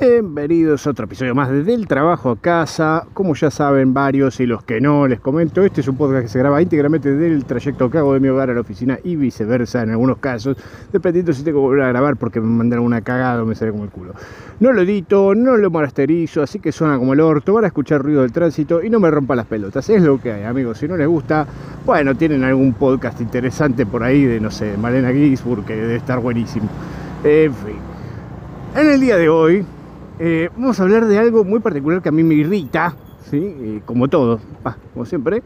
Bienvenidos a otro episodio más de Del Trabajo a Casa. Como ya saben varios y los que no, les comento, este es un podcast que se graba íntegramente del trayecto que hago de mi hogar a la oficina y viceversa en algunos casos, dependiendo si tengo que volver a grabar porque me mandaron una cagada o me sale como el culo. No lo edito, no lo masterizo, así que suena como el orto, van a escuchar ruido del tránsito y no me rompa las pelotas. Es lo que hay, amigos. Si no les gusta, bueno, tienen algún podcast interesante por ahí de, no sé, Malena que debe estar buenísimo. En fin. En el día de hoy eh, vamos a hablar de algo muy particular que a mí me irrita, ¿sí? Eh, como todo, como siempre,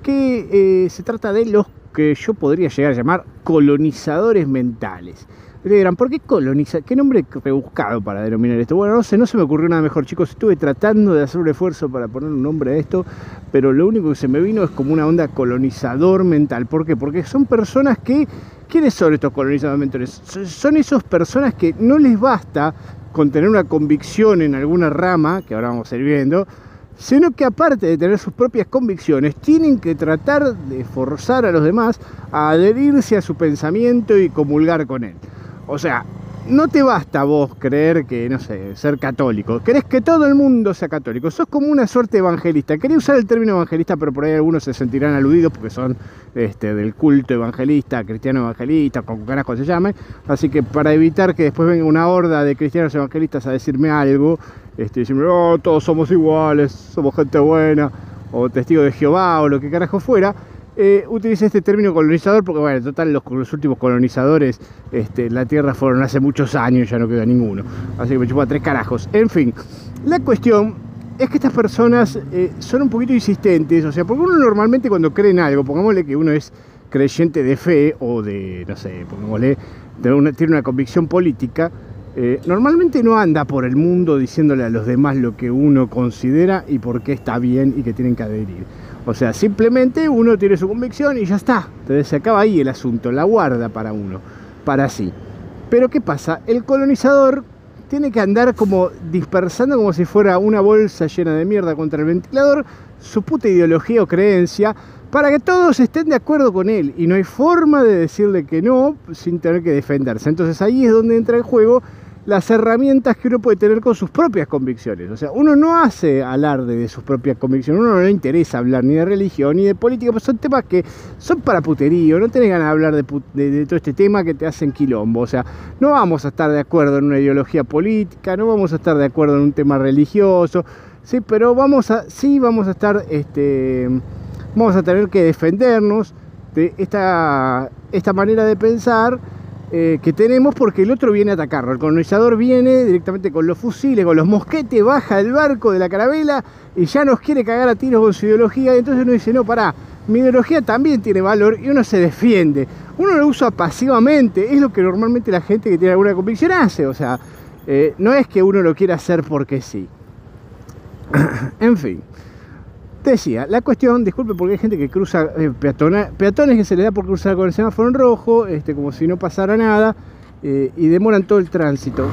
que eh, se trata de los que yo podría llegar a llamar colonizadores mentales. Le dirán, ¿por qué coloniza? ¿Qué nombre rebuscado para denominar esto? Bueno, no sé, no se me ocurrió nada mejor, chicos. Estuve tratando de hacer un esfuerzo para poner un nombre a esto, pero lo único que se me vino es como una onda colonizador mental. ¿Por qué? Porque son personas que. ¿Quiénes son estos colonizadores mentales? Son esas personas que no les basta con tener una convicción en alguna rama, que ahora vamos a ir viendo, sino que aparte de tener sus propias convicciones, tienen que tratar de forzar a los demás a adherirse a su pensamiento y comulgar con él. O sea, no te basta vos creer que, no sé, ser católico. Querés que todo el mundo sea católico. Sos como una suerte evangelista. Quería usar el término evangelista, pero por ahí algunos se sentirán aludidos porque son este, del culto evangelista, cristiano evangelista, como carajo se llame. Así que para evitar que después venga una horda de cristianos evangelistas a decirme algo, este, decirme, oh, todos somos iguales, somos gente buena, o testigo de Jehová, o lo que carajo fuera, eh, utilicé este término colonizador porque, bueno, en total, los, últimos colonizadores, este, la Tierra fueron hace muchos años, ya no queda ninguno. Así que me chupa tres carajos. En fin, la cuestión es que estas personas eh, son un poquito insistentes, o sea, porque uno normalmente cuando cree en algo, pongámosle que uno es creyente de fe o de, no sé, pongámosle, tiene una convicción política, eh, normalmente no anda por el mundo diciéndole a los demás lo que uno considera y por qué está bien y que tienen que adherir. O sea, simplemente uno tiene su convicción y ya está. Entonces se acaba ahí el asunto, la guarda para uno, para sí. Pero ¿qué pasa? El colonizador tiene que andar como dispersando como si fuera una bolsa llena de mierda contra el ventilador su puta ideología o creencia para que todos estén de acuerdo con él y no hay forma de decirle que no sin tener que defenderse. Entonces ahí es donde entra el juego las herramientas que uno puede tener con sus propias convicciones. O sea, uno no hace alarde de sus propias convicciones, uno no le interesa hablar ni de religión ni de política, pues son temas que son para puterío, no tenés ganas de hablar de, todo este tema que te hacen quilombo. O sea, no vamos a estar de acuerdo en una ideología política, no vamos a estar de acuerdo en un tema religioso, sí, pero vamos a, sí vamos a estar, este, vamos a tener que defendernos de esta, esta manera de pensar eh, que tenemos porque el otro viene a atacarlo. El colonizador viene directamente con los fusiles, con los mosquetes, baja del barco de la carabela y ya nos quiere cagar a tiros con su ideología. Y entonces uno dice, no, pará, mi ideología también tiene valor y uno se defiende. Uno lo usa pasivamente, es lo que normalmente la gente que tiene alguna convicción hace. O sea, eh, no es que uno lo quiera hacer porque sí. en fin. Te decía, la cuestión, disculpe porque hay gente que cruza eh, peatones que se le da por cruzar con el semáforo en rojo, este, como si no pasara nada, eh, y demoran todo el tránsito.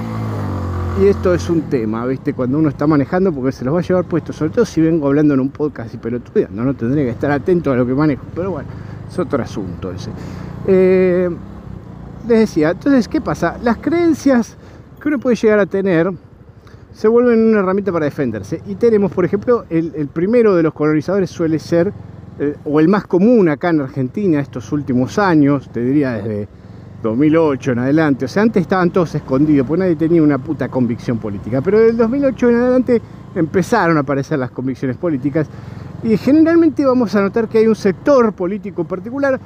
Y esto es un tema, ¿viste? Cuando uno está manejando, porque se los va a llevar puesto, sobre todo si vengo hablando en un podcast y pelotudeando, no tendría que estar atento a lo que manejo, pero bueno, es otro asunto ese. Eh, les decía, entonces, ¿qué pasa? Las creencias que uno puede llegar a tener se vuelven una herramienta para defenderse. Y tenemos, por ejemplo, el, primero de los colonizadores suele ser, eh, o el más común acá en Argentina estos últimos años, te diría desde 2008 en adelante, o sea, antes estaban todos escondidos, porque nadie tenía una puta convicción política, pero del 2008 en adelante empezaron a aparecer las convicciones políticas. Y generalmente vamos a notar que hay un sector político en particular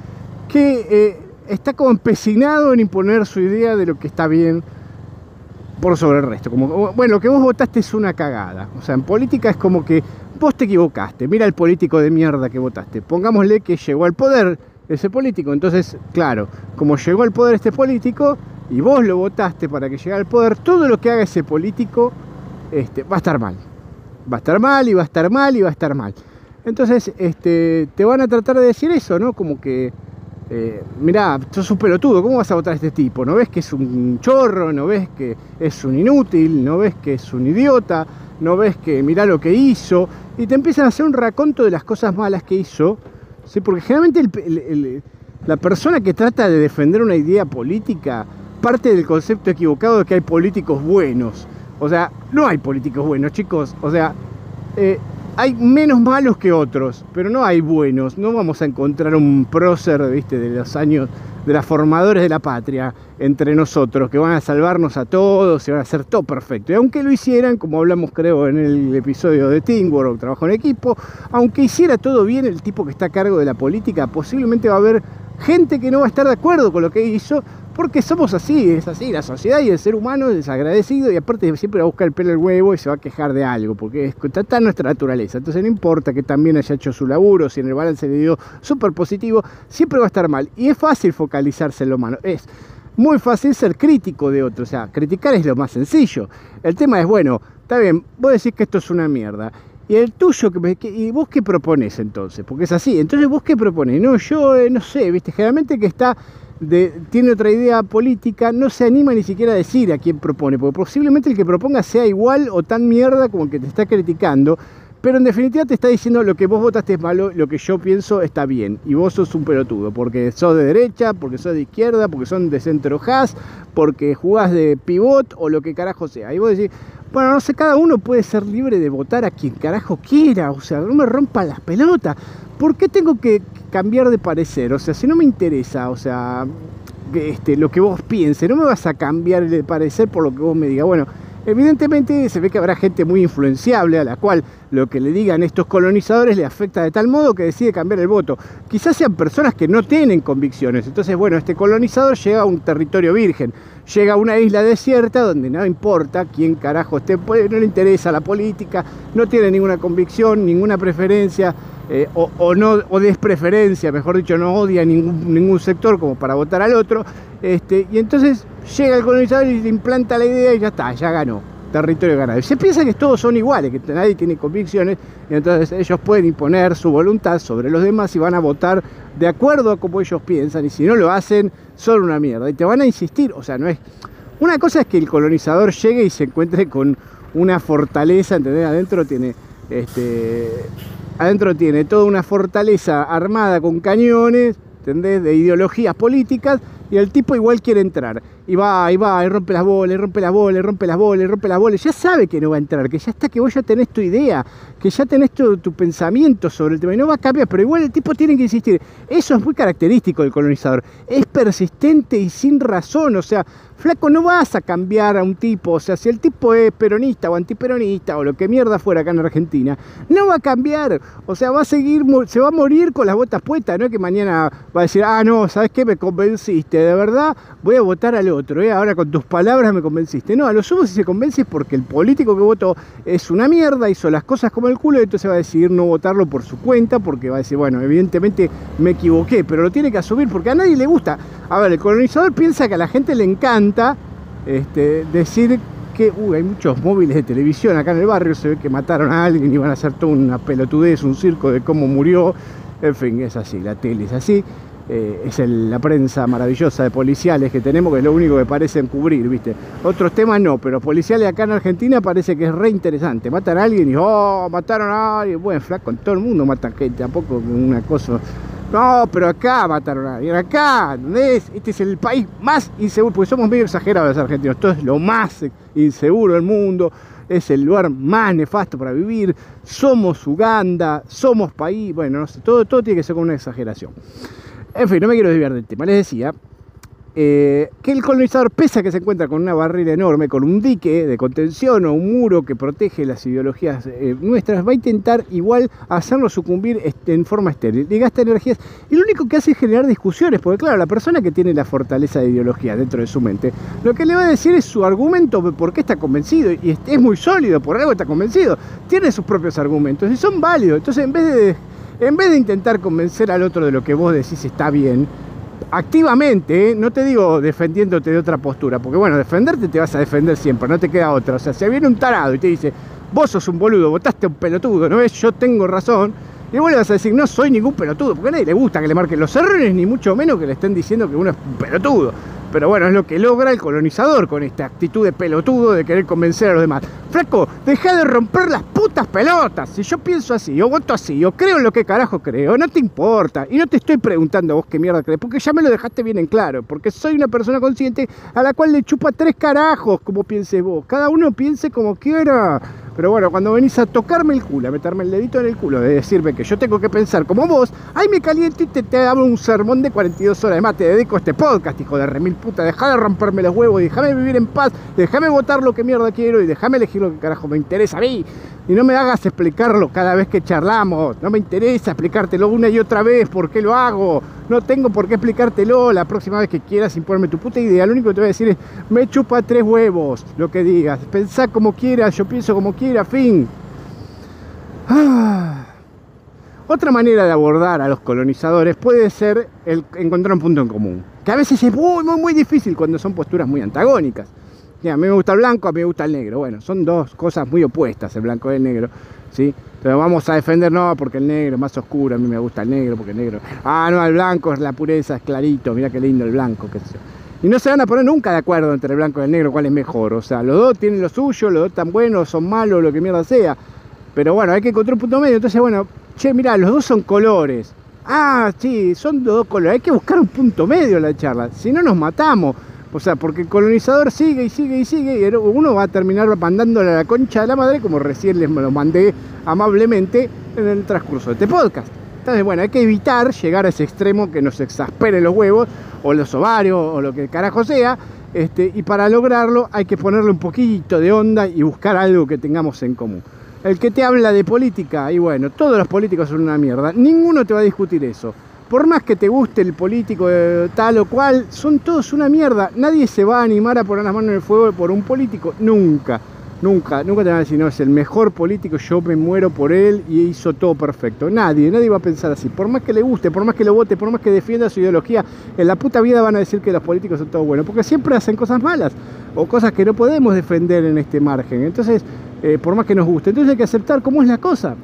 que eh, está como empecinado en imponer su idea de lo que está bien por sobre el resto. Como, bueno, lo que vos votaste es una cagada. O sea, en política es como que vos te equivocaste. Mira el político de mierda que votaste. Pongámosle que llegó al poder ese político. Entonces, claro, como llegó al poder este político y vos lo votaste para que llegara al poder, todo lo que haga ese político este, va a estar mal. Va a estar mal y va a estar mal y va a estar mal. Entonces, este, te van a tratar de decir eso, ¿no? Como que eh, mirá, sos un pelotudo, ¿cómo vas a votar a este tipo? ¿No ves que es un chorro? ¿No ves que es un inútil? ¿No ves que es un idiota? ¿No ves que mirá lo que hizo? Y te empiezan a hacer un raconto de las cosas malas que hizo, ¿sí? porque generalmente la persona que trata de defender una idea política parte del concepto equivocado de que hay políticos buenos. O sea, no hay políticos buenos, chicos. O sea, eh, hay menos malos que otros, pero no hay buenos. No vamos a encontrar un prócer, viste, de los años de los formadores de la patria entre nosotros, que van a salvarnos a todos y van a hacer todo perfecto. Y aunque lo hicieran, como hablamos creo en el episodio de Teamwork, trabajo en equipo, aunque hiciera todo bien el tipo que está a cargo de la política, posiblemente va a haber gente que no va a estar de acuerdo con lo que hizo, porque somos así, es así, la sociedad y el ser humano es desagradecido y aparte siempre va a buscar el pelo al huevo y se va a quejar de algo, porque es, está nuestra naturaleza. Entonces no importa que también haya hecho su laburo, si en el balance le dio súper positivo, siempre va a estar mal. Y es fácil focalizarse en lo malo. Es muy fácil ser crítico de otro, o sea, criticar es lo más sencillo. El tema es, bueno, está bien, vos decís que esto es una mierda. ¿Y el tuyo? ¿Y vos qué propones entonces? Porque es así. Entonces, ¿vos qué propones? No, yo eh, no sé, ¿viste? Generalmente que está tiene otra idea política, no se anima ni siquiera a decir a quién propone, porque posiblemente el que proponga sea igual o tan mierda como el que te está criticando, pero en definitiva te está diciendo lo que vos votaste es malo, lo que yo pienso está bien, y vos sos un pelotudo, porque sos de derecha, porque sos de izquierda, porque son de centro has, porque jugás de pivot o lo que carajo sea. Y vos decís, bueno, no sé, cada uno puede ser libre de votar a quien carajo quiera, o sea, no me rompan las pelotas. ¿Por qué tengo que cambiar de parecer? O sea, si no me interesa, o sea, este, lo que vos pienses, no me vas a cambiar de parecer por lo que vos me digas. Bueno, evidentemente se ve que habrá gente muy influenciable a la cual lo que le digan estos colonizadores le afecta de tal modo que decide cambiar el voto. Quizás sean personas que no tienen convicciones. Entonces, bueno, este colonizador llega a un territorio virgen, llega a una isla desierta donde no importa quién carajo esté, pues, no le interesa la política, no tiene ninguna convicción, ninguna preferencia eh, o, no, o despreferencia, mejor dicho, no odia ningún, ningún sector como para votar al otro, este, y entonces llega el colonizador y implanta la idea y ya está, ya ganó, territorio ganado. Se piensa que todos son iguales, que nadie tiene convicciones, y entonces ellos pueden imponer su voluntad sobre los demás y van a votar de acuerdo a como ellos piensan, y si no lo hacen, son una mierda. Y te van a insistir, o sea, no es... Una cosa es que el colonizador llegue y se encuentre con una fortaleza, ¿entendés? Adentro tiene este, adentro tiene toda una fortaleza armada con cañones, ¿entendés? De ideologías políticas, y el tipo igual quiere entrar. Y va, y va, y rompe las bolas, rompe las bolas, rompe las bolas, rompe las bolas. Ya sabe que no va a entrar, que ya está, que vos ya tenés tu idea, que ya tenés tu, tu pensamiento sobre el tema, y no va a cambiar, pero igual el tipo tiene que insistir. Eso es muy característico del colonizador. Es persistente y sin razón, o sea, Flaco, no vas a cambiar a un tipo, o sea, si el tipo es peronista o antiperonista o lo que mierda fuera acá en Argentina, no va a cambiar, o sea, va a seguir, se va a morir con las botas puestas, no es que mañana va a decir, ah, no, ¿sabes qué? Me convenciste, de verdad voy a votar al otro, ¿eh? ahora con tus palabras me convenciste. No, a lo sumo si se convence es porque el político que votó es una mierda, hizo las cosas como el culo y entonces va a decidir no votarlo por su cuenta porque va a decir, bueno, evidentemente me equivoqué, pero lo tiene que asumir porque a nadie le gusta. A ver, el colonizador piensa que a la gente le encanta este, decir que hay muchos móviles de televisión acá en el barrio, se ve que mataron a alguien y van a hacer toda una pelotudez, un circo de cómo murió. En fin, es así, la tele es así. Eh, es la prensa maravillosa de policiales que tenemos, que es lo único que parecen cubrir, ¿viste? Otros temas no, pero policiales acá en Argentina parece que es re interesante. Matan a alguien y, oh, mataron a alguien. Bueno, flaco, todo el mundo matan gente, tampoco una cosa no, pero acá mataron a alguien, acá, ¿entendés? Este es el país más inseguro, porque somos medio exagerados los argentinos, esto es lo más inseguro del mundo, es el lugar más nefasto para vivir, somos Uganda, somos país, bueno, no sé, todo, todo tiene que ser con una exageración. En fin, no me quiero desviar del tema, les decía eh, que el colonizador, pese a que se encuentra con una barrera enorme, con un dique de contención o un muro que protege las ideologías eh, nuestras, va a intentar igual hacerlo sucumbir en forma estéril y gasta energías. Y lo único que hace es generar discusiones, porque claro, la persona que tiene la fortaleza de ideología dentro de su mente, lo que le va a decir es su argumento por qué está convencido, y es muy sólido, por algo está convencido, tiene sus propios argumentos y son válidos. Entonces, en vez de, en vez de intentar convencer al otro de lo que vos decís está bien, activamente, ¿eh? no te digo defendiéndote de otra postura, porque bueno, defenderte te vas a defender siempre, no te queda otra. O sea, si viene un tarado y te dice, vos sos un boludo, votaste un pelotudo, ¿no ves? Yo tengo razón. Y vos vas a decir, no soy ningún pelotudo, porque a nadie le gusta que le marquen los errores, ni mucho menos que le estén diciendo que uno es un pelotudo. Pero bueno, es lo que logra el colonizador con esta actitud de pelotudo de querer convencer a los demás. Flaco, deja de romper las putas pelotas. Si yo pienso así, yo voto así, yo creo en lo que carajo creo, no te importa. Y no te estoy preguntando vos qué mierda crees, porque ya me lo dejaste bien en claro. Porque soy una persona consciente a la cual le chupa tres carajos, como pienses vos. Cada uno piense como quiera. Pero bueno, cuando venís a tocarme el culo, a meterme el dedito en el culo, de decirme que yo tengo que pensar como vos, ahí me caliento y te, te hago un sermón de 42 horas. Además, te dedico a este podcast, hijo de remil puta. Deja de romperme los huevos, déjame vivir en paz, déjame votar lo que mierda quiero y déjame elegir lo que carajo me interesa a mí. Y no me hagas explicarlo cada vez que charlamos. No me interesa explicártelo una y otra vez por qué lo hago. No tengo por qué explicártelo la próxima vez que quieras imponerme tu puta idea. Lo único que te voy a decir es, me chupa tres huevos lo que digas. Pensá como quieras, yo pienso como quiera, fin. Ah. Otra manera de abordar a los colonizadores puede ser el encontrar un punto en común. Que a veces es muy, muy, muy difícil cuando son posturas muy antagónicas a mí me gusta el blanco, a mí me gusta el negro. Bueno, son dos cosas muy opuestas, el blanco y el negro. ¿sí? Entonces vamos a defender, no, porque el negro es más oscuro, a mí me gusta el negro, porque el negro... Ah, no, el blanco es la pureza, es clarito, mira qué lindo el blanco, qué sé Y no se van a poner nunca de acuerdo entre el blanco y el negro cuál es mejor. O sea, los dos tienen lo suyo, los dos están buenos, son malos, lo que mierda sea. Pero bueno, hay que encontrar un punto medio. Entonces, bueno, che, mira, los dos son colores. Ah, sí, son dos colores. Hay que buscar un punto medio en la charla. Si no, nos matamos. O sea, porque el colonizador sigue y sigue y sigue y uno va a terminar mandándole a la concha de la madre como recién les lo mandé amablemente en el transcurso de este podcast. Entonces, bueno, hay que evitar llegar a ese extremo que nos exaspere los huevos o los ovarios o lo que carajo sea. Este, y para lograrlo hay que ponerle un poquito de onda y buscar algo que tengamos en común. El que te habla de política, y bueno, todos los políticos son una mierda, ninguno te va a discutir eso por más que te guste el político tal o cual, son todos una mierda. Nadie se va a animar a poner las manos en el fuego por un político, nunca. Nunca, nunca te van a decir, no, es el mejor político, yo me muero por él y hizo todo perfecto. Nadie, nadie va a pensar así. Por más que le guste, por más que lo vote, por más que defienda su ideología, en la puta vida van a decir que los políticos son todos buenos, porque siempre hacen cosas malas o cosas que no podemos defender en este margen. Entonces, eh, por más que nos guste, entonces hay que aceptar cómo es la cosa.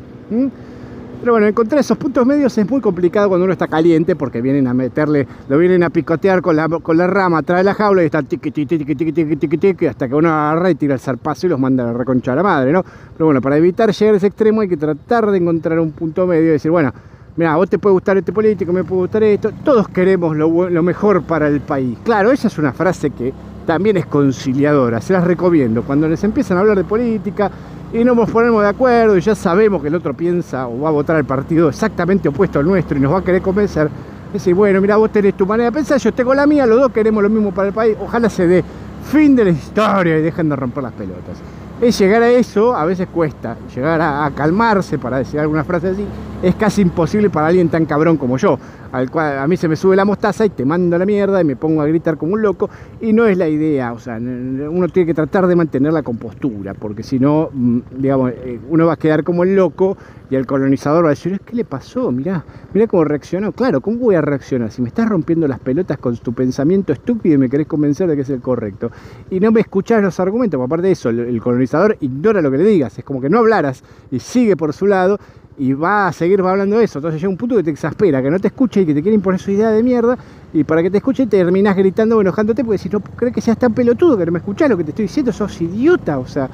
Pero bueno, encontrar esos puntos medios es muy complicado cuando uno está caliente porque vienen a meterle, lo vienen a picotear con la, con la rama atrás de la jaula y están tiqui, tiqui, tiqui, tiqui, tiqui, tiqui, tiqui, hasta que uno agarra y tira el zarpazo y los manda a la reconcha a la madre, ¿no? Pero bueno, para evitar llegar a ese extremo hay que tratar de encontrar un punto medio y decir, bueno, mira, vos te puede gustar este político, me puede gustar esto, todos queremos lo, lo mejor para el país. Claro, esa es una frase que también es conciliadora, se las recomiendo. Cuando les empiezan a hablar de política, y no nos ponemos de acuerdo y ya sabemos que el otro piensa o va a votar al partido exactamente opuesto al nuestro y nos va a querer convencer, decir, bueno, mira, vos tenés tu manera de pensar, yo tengo la mía, los dos queremos lo mismo para el país, ojalá se dé fin de la historia y dejen de romper las pelotas. Es llegar a eso, a veces cuesta, llegar a calmarse para decir alguna frase así, es casi imposible para alguien tan cabrón como yo al cual a mí se me sube la mostaza y te mando la mierda y me pongo a gritar como un loco y no es la idea, o sea, uno tiene que tratar de mantener la compostura, porque si no, mm, digamos, eh, uno va a quedar como el loco y el colonizador va a decir, ¿qué le pasó? Mirá, mirá cómo reaccionó. Claro, ¿cómo voy a reaccionar? Si me estás rompiendo las pelotas con tu pensamiento estúpido y me querés convencer de que es el correcto y no me escuchás los argumentos, aparte de eso, el colonizador ignora lo que le digas, es como que no hablaras y sigue por su lado y va a seguir hablando de eso. Entonces llega un punto que te exaspera, que no te escucha y que te quiere imponer su idea de mierda. Y para que te escuche terminás gritando o enojándote porque si no crees que seas tan pelotudo que no me escuchás lo que te estoy diciendo, sos idiota. O sea,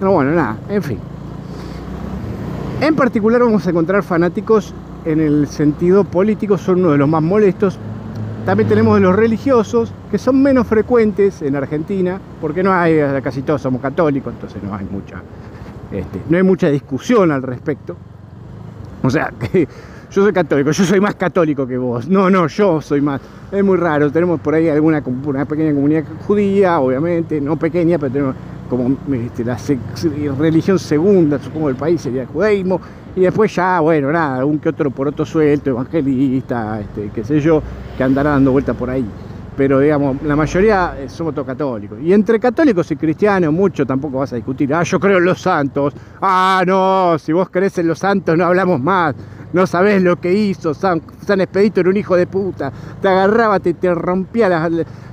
no, bueno, nada, en fin. En particular vamos a encontrar fanáticos en el sentido político, son uno de los más molestos. También tenemos los religiosos, que son menos frecuentes en Argentina, porque no hay, casi todos somos católicos, entonces no hay mucha, este, no hay mucha discusión al respecto. O sea, que yo soy católico, yo soy más católico que vos. No, no, yo soy más. Es muy raro, tenemos por ahí alguna una pequeña comunidad judía, obviamente, no pequeña, pero tenemos como este, la religión segunda, supongo, del país sería el judaísmo, y después ya, bueno, nada, algún que otro por otro suelto, evangelista, este, qué sé yo, que andará dando vuelta por ahí pero digamos, la mayoría eh, somos todos católicos. Y entre católicos y cristianos, mucho tampoco vas a discutir. Ah, yo creo en los santos. Ah, no, si vos crees en los santos no hablamos más. No sabés lo que hizo. San, San Expedito era un hijo de puta. Te agarraba, te, te rompía las,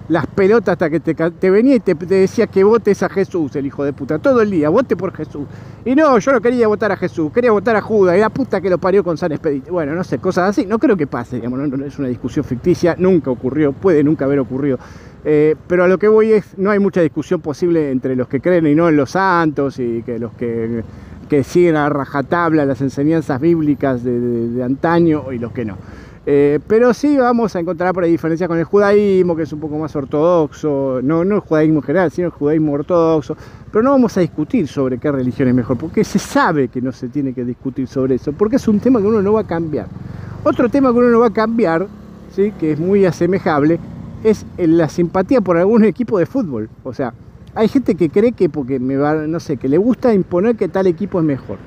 las pelotas hasta que te, venía y te, decía que votes a Jesús, el hijo de puta, todo el día, vote por Jesús. Y no, yo no quería votar a Jesús, quería votar a Judas, y la puta que lo parió con San Expedito. Bueno, no sé, cosas así, no creo que pase, digamos, no, es una discusión ficticia, nunca ocurrió, puede nunca haber ocurrido. Eh, pero a lo que voy es, no hay mucha discusión posible entre los que creen y no en los santos y que los que siguen a rajatabla las enseñanzas bíblicas de, antaño y los que no. Eh, pero sí vamos a encontrar por ahí diferencias con el judaísmo, que es un poco más ortodoxo, no, no el judaísmo general, sino el judaísmo ortodoxo, pero no vamos a discutir sobre qué religión es mejor, porque se sabe que no se tiene que discutir sobre eso, porque es un tema que uno no va a cambiar. Otro tema que uno no va a cambiar, ¿sí? que es muy asemejable, es la simpatía por algún equipo de fútbol. O sea, hay gente que cree que porque me va, no sé, que le gusta imponer que tal equipo es mejor.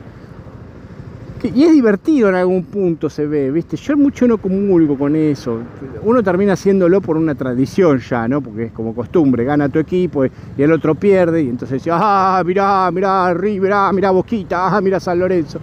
Y es divertido en algún punto, se ve, ¿viste? Yo mucho no comulgo con eso. Uno termina haciéndolo por una tradición ya, ¿no? Porque es como costumbre, gana tu equipo y, el otro pierde, y entonces dice, ah, mirá, mirá, River, ah, mirá Boquita, ah, mirá San Lorenzo.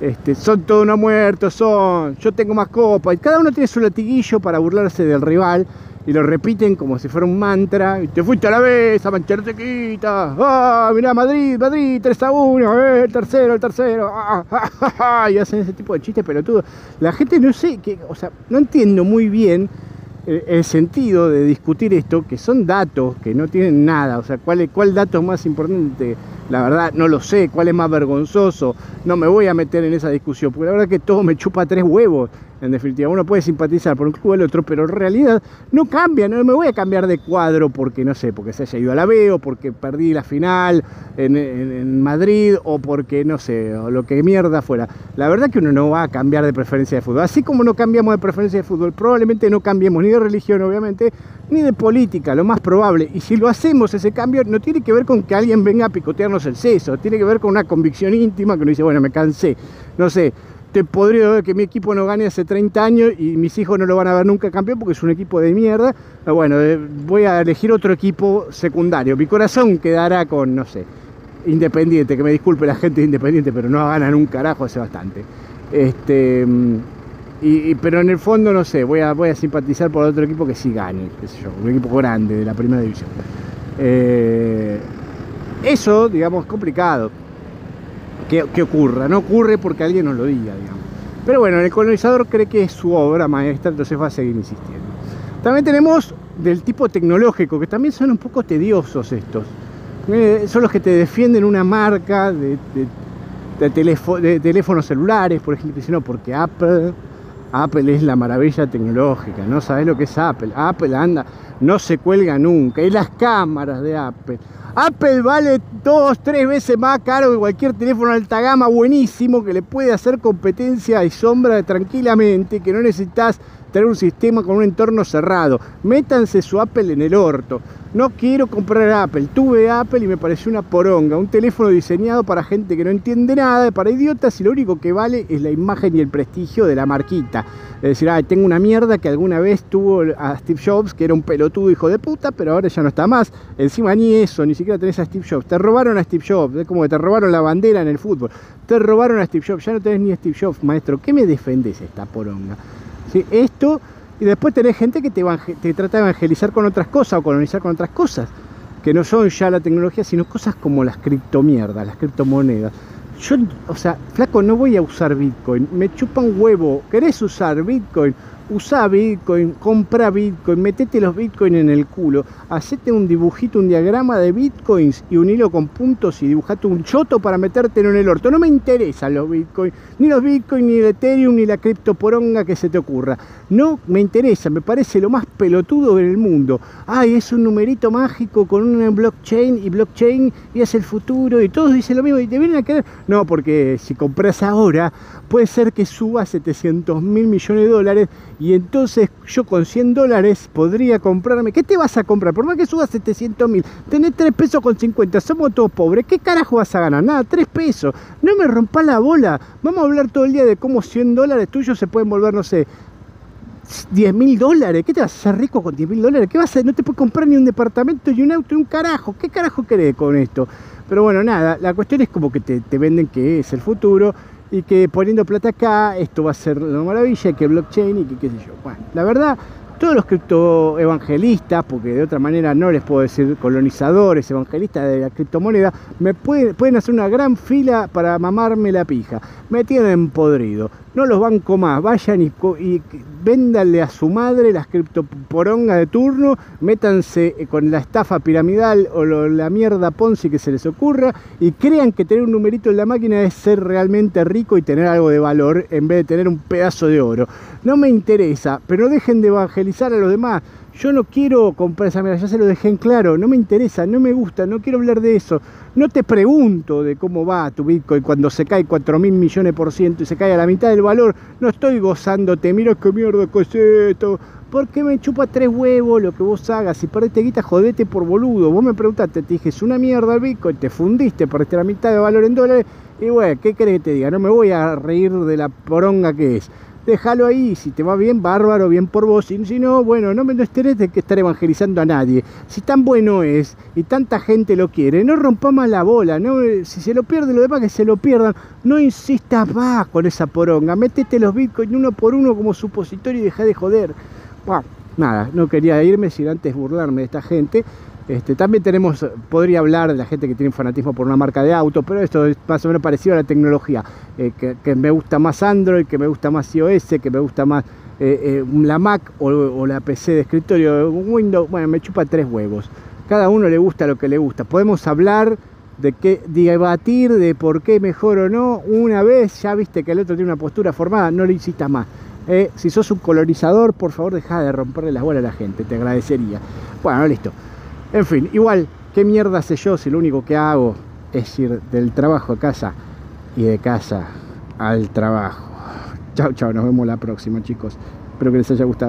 Este, son todos unos muertos, son, yo tengo más copas. Y cada uno tiene su latiguillo para burlarse del rival y lo repiten como si fuera un mantra. Y te fuiste a la vez, a mancharte quita. ¡Ah! Mirá, Madrid, Madrid, 3 a 1, eh, el tercero, el tercero. Ah, ah, ah, y hacen ese tipo de chistes pelotudos. La gente no sé, que, o sea, no entiendo muy bien el, sentido de discutir esto, que son datos que no tienen nada. O sea, ¿cuál, cuál dato es más importante? La verdad, no lo sé. ¿Cuál es más vergonzoso? No me voy a meter en esa discusión, porque la verdad que todo me chupa tres huevos. En definitiva, uno puede simpatizar por un club o el otro, pero en realidad no cambia, no me voy a cambiar de cuadro porque, no sé, porque se haya ido a la B o porque perdí la final en, Madrid o porque, no sé, o lo que mierda fuera. La verdad que uno no va a cambiar de preferencia de fútbol. Así como no cambiamos de preferencia de fútbol, probablemente no cambiemos ni de religión, obviamente, ni de política, lo más probable. Y si lo hacemos, ese cambio no tiene que ver con que alguien venga a picotearnos el seso, tiene que ver con una convicción íntima que uno dice, bueno, me cansé, no sé podría ver que mi equipo no gane hace 30 años y mis hijos no lo van a ver nunca campeón porque es un equipo de mierda. Bueno, eh, voy a elegir otro equipo secundario. Mi corazón quedará con, no sé, Independiente, que me disculpe la gente de Independiente, pero no ganan un carajo hace bastante. Este, y, pero en el fondo, no sé, voy a, voy a simpatizar por otro equipo que sí gane, qué sé yo, un equipo grande de la primera división. Eh, eso, digamos, es complicado que, ocurra. No ocurre porque alguien nos lo diga, digamos. Pero bueno, el colonizador cree que es su obra maestra, entonces va a seguir insistiendo. También tenemos del tipo tecnológico, que también son un poco tediosos estos. Eh, son los que te defienden una marca de, de, teléfonos celulares, por ejemplo, dicen, no, porque Apple, Apple es la maravilla tecnológica, no sabes lo que es Apple. Apple anda, no se cuelga nunca, y las cámaras de Apple. Apple vale dos, tres veces más caro que cualquier teléfono alta gama buenísimo que le puede hacer competencia y sombra tranquilamente, que no necesitas tener un sistema con un entorno cerrado. Métanse su Apple en el orto. No quiero comprar Apple. Tuve Apple y me pareció una poronga. Un teléfono diseñado para gente que no entiende nada, para idiotas y lo único que vale es la imagen y el prestigio de la marquita. Es decir, tengo una mierda que alguna vez tuvo a Steve Jobs, que era un pelotudo hijo de puta, pero ahora ya no está más. Encima ni eso, ni siquiera tenés a Steve Jobs. Te robaron a Steve Jobs, es como que te robaron la bandera en el fútbol. Te robaron a Steve Jobs, ya no tenés ni a Steve Jobs, maestro. ¿Qué me defendés esta poronga? Esto y después tenés gente que te, te trata de evangelizar con otras cosas o colonizar con otras cosas, que no son ya la tecnología, sino cosas como las criptomierdas, las criptomonedas. Yo, o sea, flaco, no voy a usar Bitcoin, me chupa un huevo. ¿Querés usar Bitcoin? Usa Bitcoin, compra Bitcoin, metete los Bitcoin en el culo, hacete un dibujito, un diagrama de Bitcoins y un hilo con puntos y dibujate un choto para metértelo en el orto. No me interesan los Bitcoin, ni los Bitcoin, ni el Ethereum, ni la criptoporonga que se te ocurra. No me interesa, me parece lo más pelotudo del mundo. Ay, es un numerito mágico con un blockchain y blockchain y es el futuro y todos dicen lo mismo y te vienen a querer. No, porque si compras ahora puede ser que suba 700 mil millones de dólares y entonces yo con 100 dólares podría comprarme. ¿Qué te vas a comprar? Por más que suba 700 mil, tenés 3 pesos con 50, somos todos pobres. ¿Qué carajo vas a ganar? Nada, 3 pesos. No me rompa la bola. Vamos a hablar todo el día de cómo 100 dólares tuyos se pueden volver, no sé, 10 mil dólares. ¿Qué te vas a hacer rico con 10 mil dólares? ¿Qué vas a No te puedes comprar ni un departamento ni un auto ni un carajo. ¿Qué carajo querés con esto? Pero bueno, nada, la cuestión es como que te venden que es el futuro y que poniendo plata acá esto va a ser una maravilla, que blockchain y que qué sé yo. Bueno, la verdad, todos los criptoevangelistas, porque de otra manera no les puedo decir colonizadores, evangelistas de la criptomoneda, me pueden hacer una gran fila para mamarme la pija. Me tienen podrido. No los banco más. Vayan y, y véndanle a su madre las criptoporongas de turno, métanse con la estafa piramidal o la mierda Ponzi que se les ocurra y crean que tener un numerito en la máquina es ser realmente rico y tener algo de valor en vez de tener un pedazo de oro. No me interesa, pero dejen de evangelizar a los demás. Yo no quiero comprar esa mierda, ya se lo dejé en claro, no me interesa, no me gusta, no quiero hablar de eso. No te pregunto de cómo va tu Bitcoin cuando se cae 4 mil millones por ciento y se cae a la mitad del valor. No estoy gozándote, mira qué mierda que es esto. ¿Por qué me chupa tres huevos lo que vos hagas? Si perdiste guita, jodete por boludo. Vos me preguntaste, te dije, es una mierda el Bitcoin, te fundiste, perdiste la mitad de valor en dólares. Y bueno, ¿qué crees que te diga? No me voy a reír de la poronga que es déjalo ahí, si te va bien, bárbaro, bien por vos, si no, bueno, no me no de que estar evangelizando a nadie. Si tan bueno es y tanta gente lo quiere, no rompa más la bola, no, si se lo pierde lo demás que se lo pierdan, no insistas más con esa poronga, métete los bitcoins uno por uno como supositorio y deja de joder. Bueno, nada, no quería irme sin antes burlarme de esta gente. Este, también tenemos, podría hablar de la gente que tiene fanatismo por una marca de auto, pero esto es más o menos parecido a la tecnología, eh, que, me gusta más Android, que me gusta más iOS, que me gusta más eh, eh, la Mac o, la PC de escritorio, Windows, bueno, me chupa tres huevos. Cada uno le gusta lo que le gusta. Podemos hablar de qué debatir de por qué mejor o no. Una vez ya viste que el otro tiene una postura formada, no le insistas más. si sos un colonizador, por favor deja de romperle las bolas a la gente, te agradecería. Bueno, listo. En fin, igual, ¿qué mierda sé yo si lo único que hago es ir del trabajo a casa y de casa al trabajo? Chao, chao, nos vemos la próxima, chicos. Espero que les haya gustado.